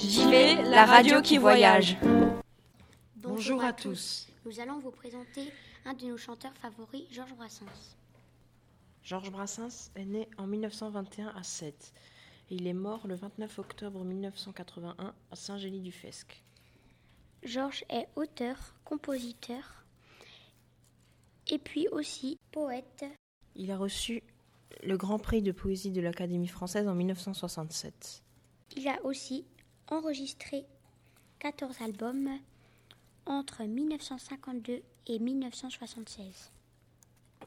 JV, la radio qui voyage. Bonjour à tous. Nous allons vous présenter un de nos chanteurs favoris, Georges Brassens. Georges Brassens est né en 1921 à Sète. Il est mort le 29 octobre 1981 à Saint-Gély-du-Fesque. Georges est auteur, compositeur et puis aussi poète. Il a reçu le Grand Prix de poésie de l'Académie française en 1967. Il a aussi enregistré 14 albums entre 1952 et 1976.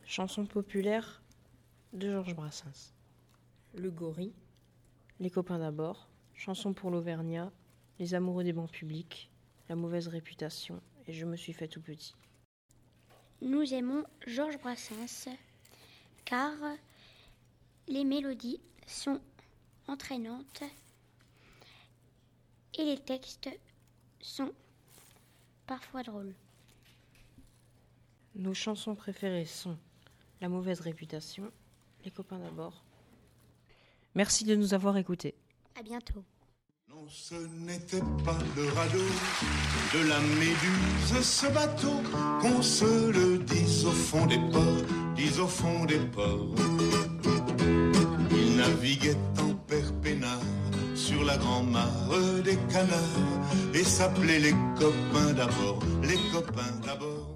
Chansons populaires de Georges Brassens. Le Gorille, Les copains d'abord, Chansons pour l'Auvergnat, Les amoureux des bancs publics, La mauvaise réputation et Je me suis fait tout petit. Nous aimons Georges Brassens car les mélodies sont entraînantes et les textes sont parfois drôles. Nos chansons préférées sont La mauvaise réputation, Les copains d'abord. Merci de nous avoir écoutés. À bientôt. Non, ce n'était pas le radeau de la méduse, ce bateau, qu'on se le dise au fond des ports, dise au fond des ports. Il naviguait en la grand-mare des canards et s'appelait les copains d'abord, les copains d'abord.